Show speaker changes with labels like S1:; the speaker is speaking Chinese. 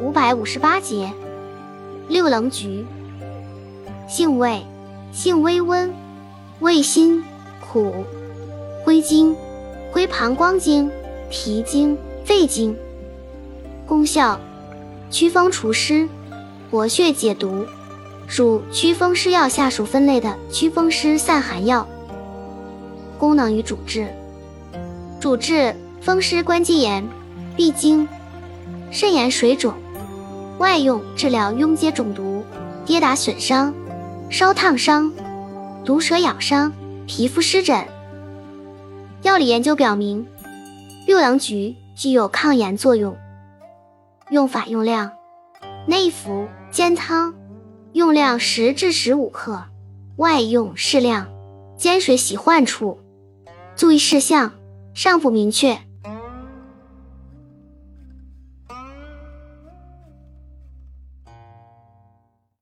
S1: 五百五十八节。六棱菊，性味，性微温，味辛，苦，归经，归膀胱经、脾经、肺经。功效，祛风除湿，活血解毒，属祛风湿药下属分类的祛风湿散寒药。功能与主治，主治风湿关节炎、闭经、肾炎水肿。外用治疗痈疖肿毒、跌打损伤、烧烫伤、毒蛇咬伤、皮肤湿疹。药理研究表明，六棱菊具有抗炎作用。用法用量：内服煎汤，用量十至十五克；外用适量煎水洗患处。注意事项：尚不明确。